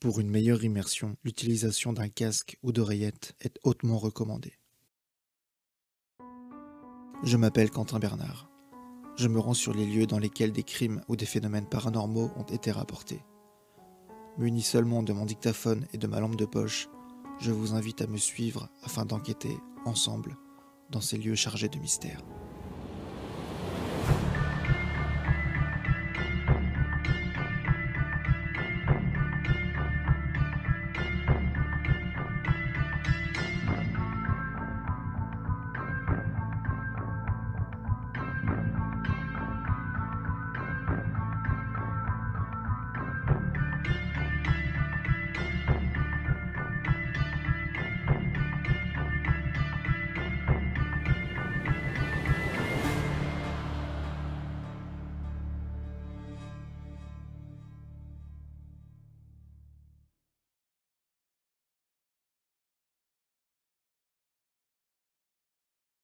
Pour une meilleure immersion, l'utilisation d'un casque ou d'oreillette est hautement recommandée. Je m'appelle Quentin Bernard. Je me rends sur les lieux dans lesquels des crimes ou des phénomènes paranormaux ont été rapportés. Muni seulement de mon dictaphone et de ma lampe de poche, je vous invite à me suivre afin d'enquêter ensemble dans ces lieux chargés de mystères.